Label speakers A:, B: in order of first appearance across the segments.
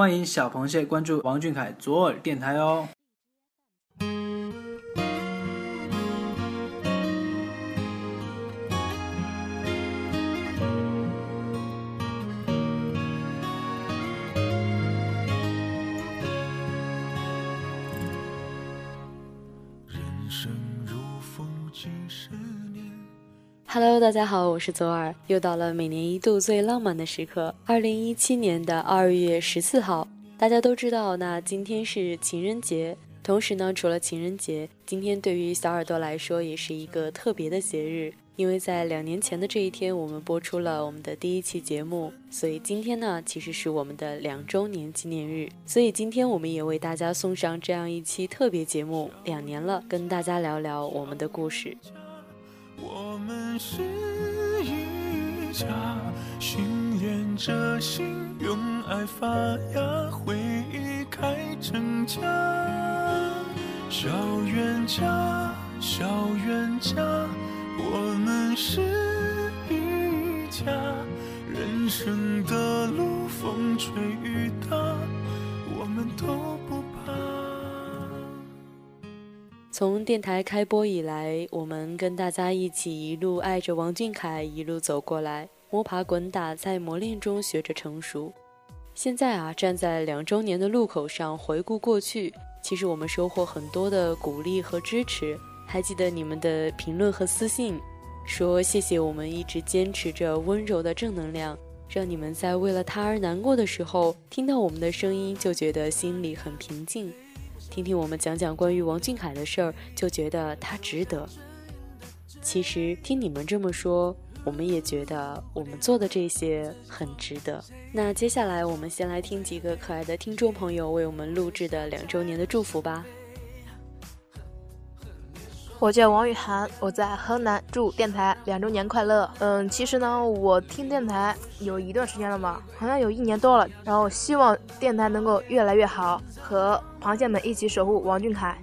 A: 欢迎小螃蟹关注王俊凯左耳电台哦。
B: Hello，大家好，我是左耳，又到了每年一度最浪漫的时刻，二零一七年的二月十四号。大家都知道，那今天是情人节。同时呢，除了情人节，今天对于小耳朵来说也是一个特别的节日，因为在两年前的这一天，我们播出了我们的第一期节目，所以今天呢，其实是我们的两周年纪念日。所以今天我们也为大家送上这样一期特别节目，两年了，跟大家聊聊我们的故事。我们是一家，心连着心，用爱发芽，回忆开成家。小冤家，小冤家，我们是一家。人生的路，风吹雨打，我们都不。从电台开播以来，我们跟大家一起一路爱着王俊凯，一路走过来，摸爬滚打，在磨练中学着成熟。现在啊，站在两周年的路口上回顾过去，其实我们收获很多的鼓励和支持。还记得你们的评论和私信，说谢谢我们一直坚持着温柔的正能量，让你们在为了他而难过的时候，听到我们的声音就觉得心里很平静。听听我们讲讲关于王俊凯的事儿，就觉得他值得。其实听你们这么说，我们也觉得我们做的这些很值得。那接下来我们先来听几个可爱的听众朋友为我们录制的两周年的祝福吧。
C: 我叫王雨涵，我在河南，祝电台两周年快乐。嗯，其实呢，我听电台有一段时间了吧，好像有一年多了。然后希望电台能够越来越好，和螃蟹们一起守护王俊凯。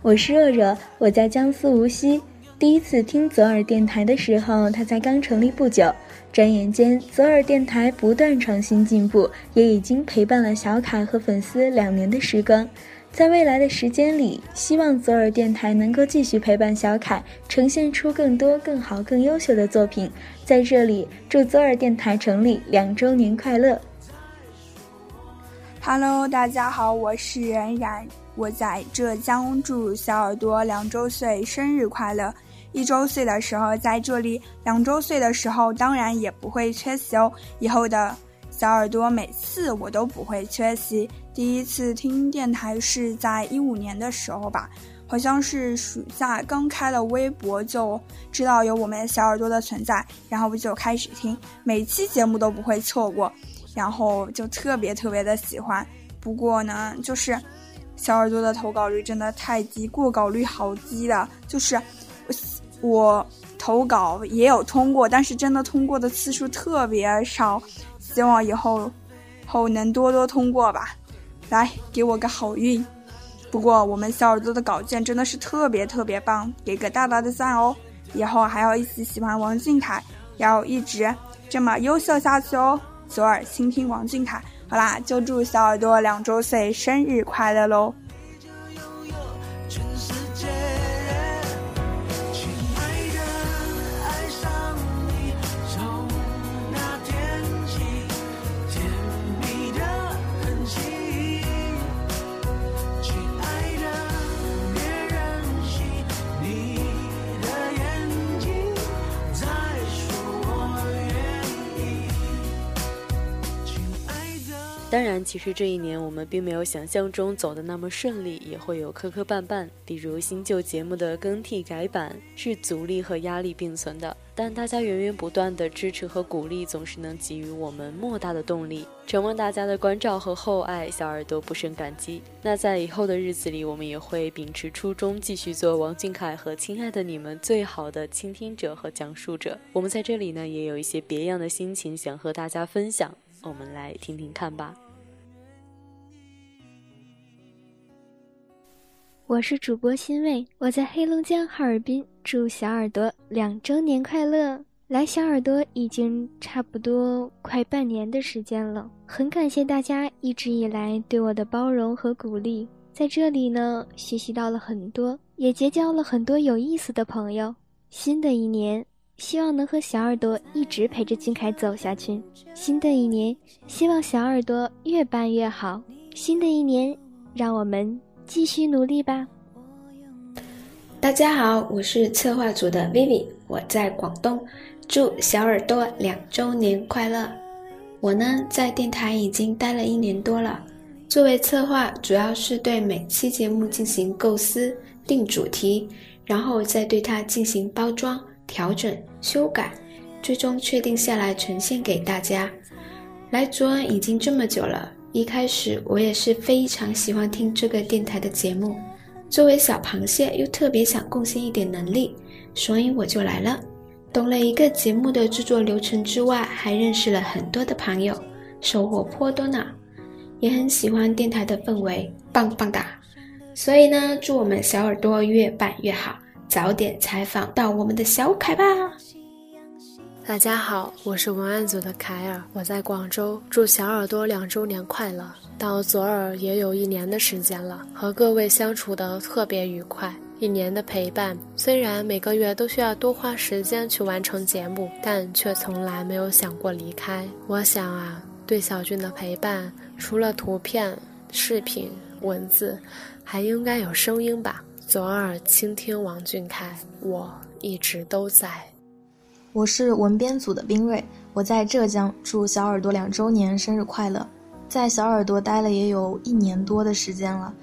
D: 我是热热，我在江苏无锡。第一次听左耳电台的时候，它才刚成立不久。转眼间，左耳电台不断创新进步，也已经陪伴了小凯和粉丝两年的时光。在未来的时间里，希望左耳电台能够继续陪伴小凯，呈现出更多、更好、更优秀的作品。在这里，祝左耳电台成立两周年快乐
E: ！Hello，大家好，我是冉冉，我在浙江，祝小耳朵两周岁生日快乐！一周岁的时候在这里，两周岁的时候当然也不会缺席哦。以后的。小耳朵每次我都不会缺席。第一次听电台是在一五年的时候吧，好像是暑假刚开了微博就知道有我们小耳朵的存在，然后我就开始听，每期节目都不会错过，然后就特别特别的喜欢。不过呢，就是小耳朵的投稿率真的太低，过稿率好低的，就是我投稿也有通过，但是真的通过的次数特别少。希望以后后能多多通过吧，来给我个好运。不过我们小耳朵的稿件真的是特别特别棒，给个大大的赞哦！以后还要一起喜欢王俊凯，要一直这么优秀下去哦。左耳倾听王俊凯，好啦，就祝小耳朵两周岁生日快乐喽！
B: 当然，其实这一年我们并没有想象中走的那么顺利，也会有磕磕绊绊。比如新旧节目的更替改版，是阻力和压力并存的。但大家源源不断的支持和鼓励，总是能给予我们莫大的动力。承蒙大家的关照和厚爱，小耳朵不胜感激。那在以后的日子里，我们也会秉持初衷，继续做王俊凯和亲爱的你们最好的倾听者和讲述者。我们在这里呢，也有一些别样的心情想和大家分享，我们来听听看吧。
F: 我是主播欣慰，我在黑龙江哈尔滨，祝小耳朵两周年快乐！来小耳朵已经差不多快半年的时间了，很感谢大家一直以来对我的包容和鼓励，在这里呢学习到了很多，也结交了很多有意思的朋友。新的一年，希望能和小耳朵一直陪着俊凯走下去。新的一年，希望小耳朵越办越好。新的一年，让我们继续努力吧。
G: 大家好，我是策划组的 Vivi，我在广东。祝小耳朵两周年快乐！我呢，在电台已经待了一年多了。作为策划，主要是对每期节目进行构思、定主题，然后再对它进行包装、调整、修改，最终确定下来呈现给大家。来左恩已经这么久了，一开始我也是非常喜欢听这个电台的节目。作为小螃蟹，又特别想贡献一点能力，所以我就来了。懂了一个节目的制作流程之外，还认识了很多的朋友，收获颇多呢。也很喜欢电台的氛围，棒棒哒！所以呢，祝我们小耳朵越办越好，早点采访到我们的小凯吧。
H: 大家好，我是文案组的凯尔，我在广州，祝小耳朵两周年快乐。到左耳也有一年的时间了，和各位相处的特别愉快。一年的陪伴，虽然每个月都需要多花时间去完成节目，但却从来没有想过离开。我想啊，对小俊的陪伴，除了图片、视频、文字，还应该有声音吧。左耳倾听王俊凯，我一直都在。
I: 我是文编组的冰瑞，我在浙江，祝小耳朵两周年生日快乐。在小耳朵待了也有一年多的时间了。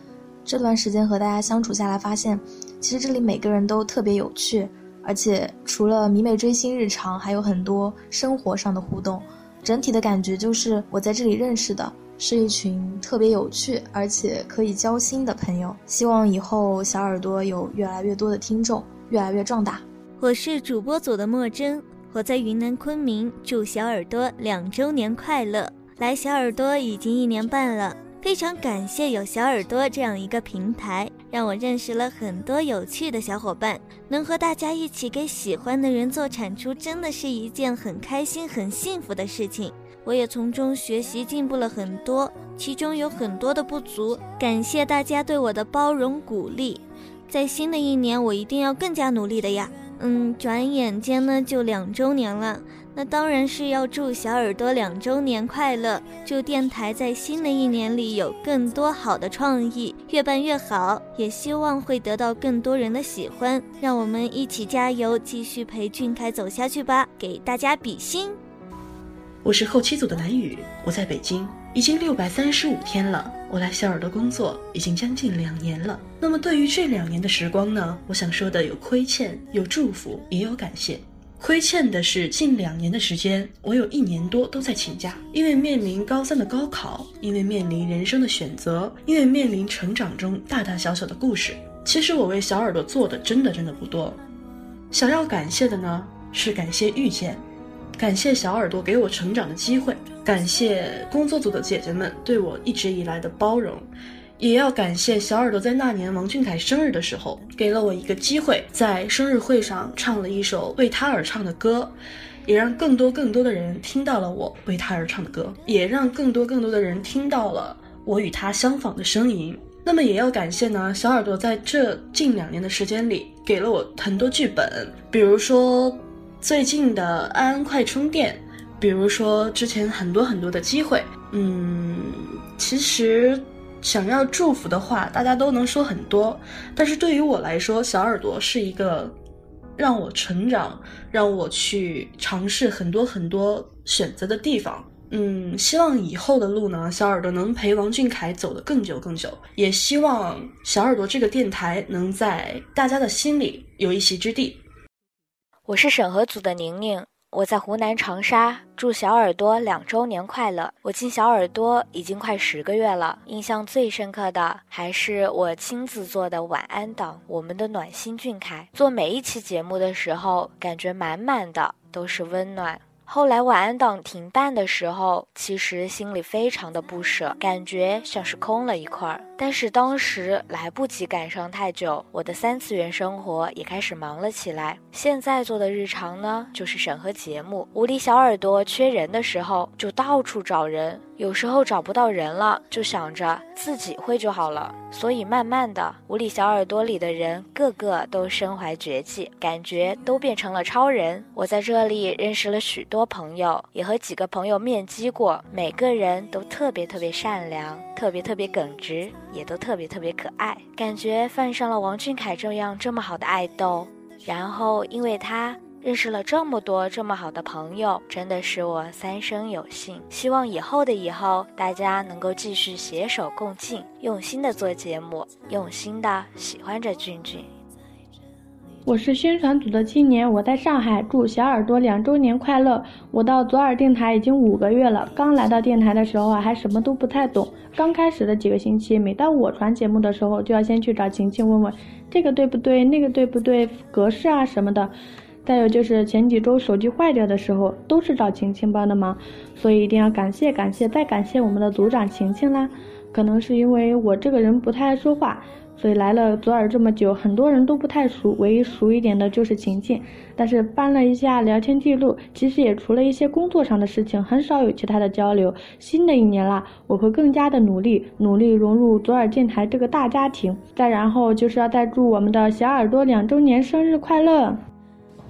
I: 这段时间和大家相处下来，发现其实这里每个人都特别有趣，而且除了迷妹追星日常，还有很多生活上的互动。整体的感觉就是我在这里认识的是一群特别有趣而且可以交心的朋友。希望以后小耳朵有越来越多的听众，越来越壮大。
J: 我是主播组的莫真，我在云南昆明，祝小耳朵两周年快乐！来小耳朵已经一年半了。非常感谢有小耳朵这样一个平台，让我认识了很多有趣的小伙伴。能和大家一起给喜欢的人做产出，真的是一件很开心、很幸福的事情。我也从中学习进步了很多，其中有很多的不足，感谢大家对我的包容鼓励。在新的一年，我一定要更加努力的呀。嗯，转眼间呢就两周年了。那当然是要祝小耳朵两周年快乐，祝电台在新的一年里有更多好的创意，越办越好，也希望会得到更多人的喜欢。让我们一起加油，继续陪俊凯走下去吧！给大家比心。
K: 我是后期组的蓝雨，我在北京，已经六百三十五天了。我来小耳朵工作已经将近两年了。那么对于这两年的时光呢，我想说的有亏欠，有祝福，也有感谢。亏欠的是近两年的时间，我有一年多都在请假，因为面临高三的高考，因为面临人生的选择，因为面临成长中大大小小的故事。其实我为小耳朵做的真的真的不多，想要感谢的呢是感谢遇见，感谢小耳朵给我成长的机会，感谢工作组的姐姐们对我一直以来的包容。也要感谢小耳朵在那年王俊凯生日的时候，给了我一个机会，在生日会上唱了一首为他而唱的歌，也让更多更多的人听到了我为他而唱的歌，也让更多更多的人听到了我与他相仿的声音。那么也要感谢呢，小耳朵在这近两年的时间里，给了我很多剧本，比如说最近的安安快充电，比如说之前很多很多的机会。嗯，其实。想要祝福的话，大家都能说很多，但是对于我来说，小耳朵是一个让我成长、让我去尝试很多很多选择的地方。嗯，希望以后的路呢，小耳朵能陪王俊凯走得更久更久，也希望小耳朵这个电台能在大家的心里有一席之地。
L: 我是审核组的宁宁。我在湖南长沙，祝小耳朵两周年快乐！我进小耳朵已经快十个月了，印象最深刻的还是我亲自做的晚安档，我们的暖心俊凯。做每一期节目的时候，感觉满满的都是温暖。后来晚安档停办的时候，其实心里非常的不舍，感觉像是空了一块儿。但是当时来不及赶上太久，我的三次元生活也开始忙了起来。现在做的日常呢，就是审核节目。无理小耳朵缺人的时候，就到处找人。有时候找不到人了，就想着自己会就好了。所以慢慢的，无理小耳朵里的人个个都身怀绝技，感觉都变成了超人。我在这里认识了许多朋友，也和几个朋友面基过，每个人都特别特别善良，特别特别耿直，也都特别特别可爱。感觉犯上了王俊凯这样这么好的爱豆，然后因为他。认识了这么多这么好的朋友，真的是我三生有幸。希望以后的以后，大家能够继续携手共进，用心的做节目，用心的喜欢着俊俊。
M: 我是宣传组的青年，我在上海，祝小耳朵两周年快乐。我到左耳电台已经五个月了，刚来到电台的时候啊，还什么都不太懂。刚开始的几个星期，每到我传节目的时候，就要先去找晴晴问问这个对不对，那个对不对，格式啊什么的。再有就是前几周手机坏掉的时候，都是找晴晴帮的忙，所以一定要感谢感谢再感谢我们的组长晴晴啦。可能是因为我这个人不太爱说话，所以来了左耳这么久，很多人都不太熟，唯一熟一点的就是晴晴。但是翻了一下聊天记录，其实也除了一些工作上的事情，很少有其他的交流。新的一年啦，我会更加的努力，努力融入左耳电台这个大家庭。再然后就是要再祝我们的小耳朵两周年生日快乐。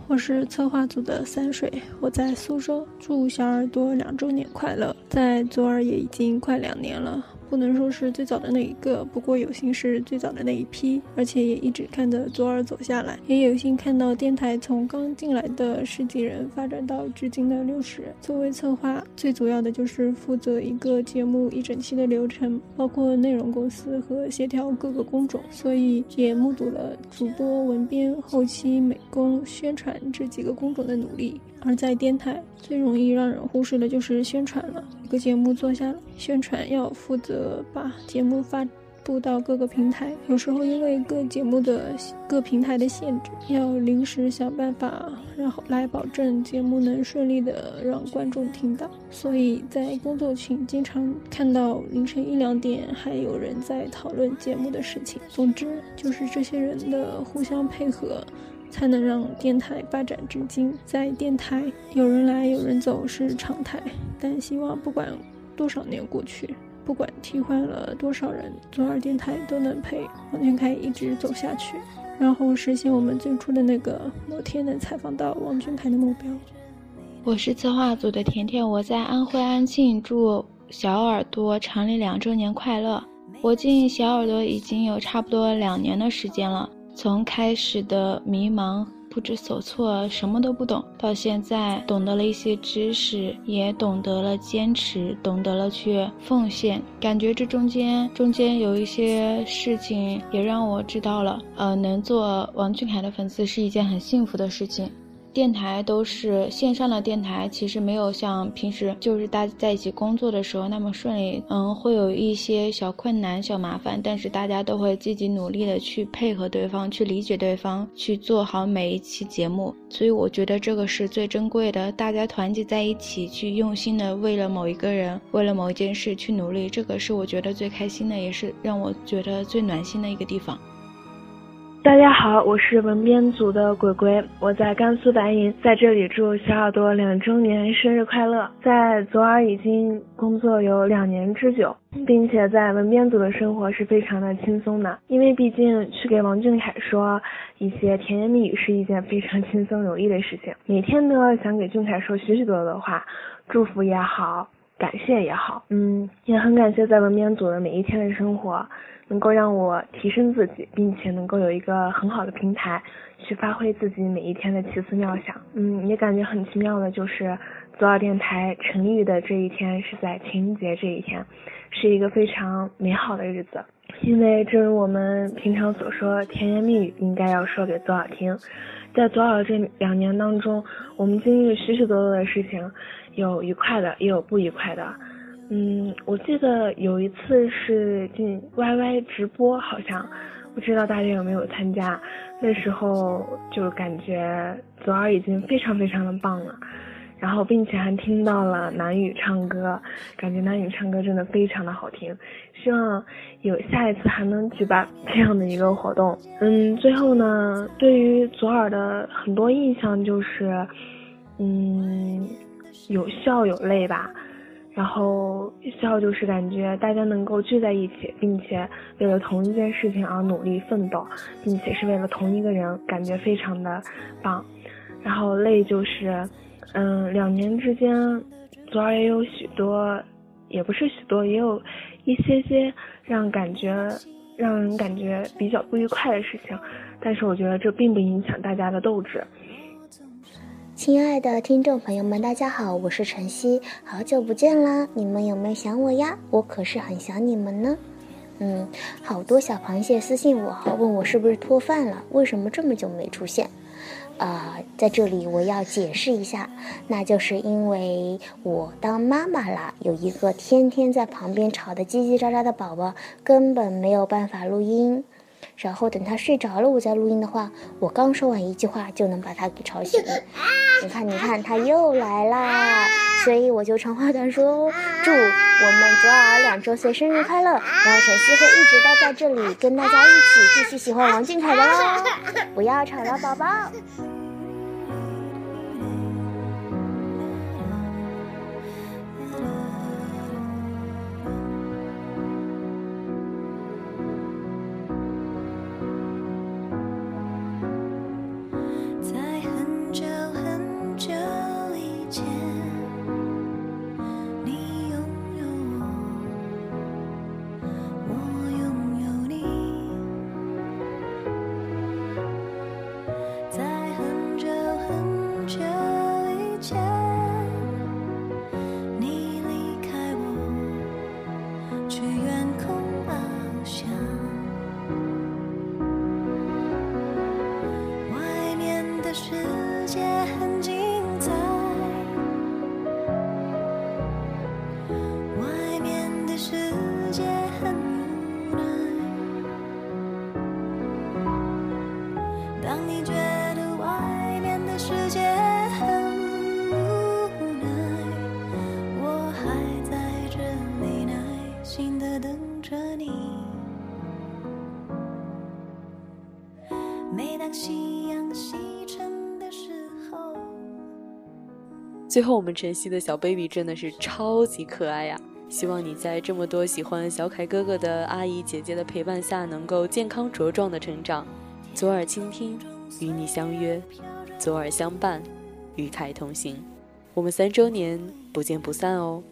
N: 我是策划组的三水，我在苏州，祝小耳朵两周年快乐。在左耳也已经快两年了。不能说是最早的那一个，不过有幸是最早的那一批，而且也一直看着左耳走下来，也有幸看到电台从刚进来的十几人发展到至今的六十人。作为策划，最主要的就是负责一个节目一整期的流程，包括内容构思和协调各个工种，所以也目睹了主播、文编、后期、美工、宣传这几个工种的努力。而在电台，最容易让人忽视的就是宣传了。一个节目做下来，宣传要负责把节目发布到各个平台，有时候因为各节目的各平台的限制，要临时想办法，然后来保证节目能顺利的让观众听到。所以在工作群经常看到凌晨一两点还有人在讨论节目的事情。总之，就是这些人的互相配合。才能让电台发展至今。在电台，有人来有人走是常态，但希望不管多少年过去，不管替换了多少人，左耳电台都能陪王俊凯一直走下去，然后实现我们最初的那个某天能采访到王俊凯的目标。
O: 我是策划组的甜甜，我在安徽安庆，祝小耳朵成立两周年快乐。我进小耳朵已经有差不多两年的时间了。从开始的迷茫、不知所措、什么都不懂，到现在懂得了一些知识，也懂得了坚持，懂得了去奉献。感觉这中间中间有一些事情，也让我知道了，呃，能做王俊凯的粉丝是一件很幸福的事情。电台都是线上的电台，其实没有像平时就是大家在一起工作的时候那么顺利。嗯，会有一些小困难、小麻烦，但是大家都会积极努力的去配合对方，去理解对方，去做好每一期节目。所以我觉得这个是最珍贵的，大家团结在一起，去用心的为了某一个人，为了某一件事去努力，这个是我觉得最开心的，也是让我觉得最暖心的一个地方。
P: 大家好，我是文编组的鬼鬼，我在甘肃白银，在这里祝小耳朵两周年生日快乐。在左耳已经工作有两年之久，并且在文编组的生活是非常的轻松的，因为毕竟去给王俊凯说一些甜言蜜语是一件非常轻松有益的事情，每天都要想给俊凯说许许多多的话，祝福也好，感谢也好，嗯，也很感谢在文编组的每一天的生活。能够让我提升自己，并且能够有一个很好的平台去发挥自己每一天的奇思妙想。嗯，也感觉很奇妙的就是左耳电台成立的这一天是在情人节这一天，是一个非常美好的日子。因为正如我们平常所说，甜言蜜语应该要说给左耳听。在左耳这两年当中，我们经历了许许多多的事情，有愉快的，也有不愉快的。嗯，我记得有一次是进 YY 直播，好像不知道大家有没有参加。那时候就感觉左耳已经非常非常的棒了，然后并且还听到了南雨唱歌，感觉南雨唱歌真的非常的好听。希望有下一次还能举办这样的一个活动。嗯，最后呢，对于左耳的很多印象就是，嗯，有笑有泪吧。然后笑就是感觉大家能够聚在一起，并且为了同一件事情而努力奋斗，并且是为了同一个人，感觉非常的棒。然后累就是，嗯，两年之间，昨儿也有许多，也不是许多，也有一些些让感觉让人感觉比较不愉快的事情，但是我觉得这并不影响大家的斗志。
Q: 亲爱的听众朋友们，大家好，我是晨曦，好久不见啦！你们有没有想我呀？我可是很想你们呢。嗯，好多小螃蟹私信我，问我是不是脱饭了，为什么这么久没出现？啊，在这里我要解释一下，那就是因为我当妈妈了，有一个天天在旁边吵得叽叽喳喳的宝宝，根本没有办法录音。然后等他睡着了，我再录音的话，我刚说完一句话就能把他给吵醒。你看，你看，他又来啦！所以我就长话短说，祝我们左耳两周岁生日快乐！然后晨曦会一直待在这里，跟大家一起继续喜欢王俊凯的哦！不要吵了，宝宝。
B: 最后，我们晨曦的小 baby 真的是超级可爱呀！希望你在这么多喜欢小凯哥哥的阿姨姐姐的陪伴下，能够健康茁壮的成长。左耳倾听，与你相约；左耳相伴，与凯同行。我们三周年不见不散哦！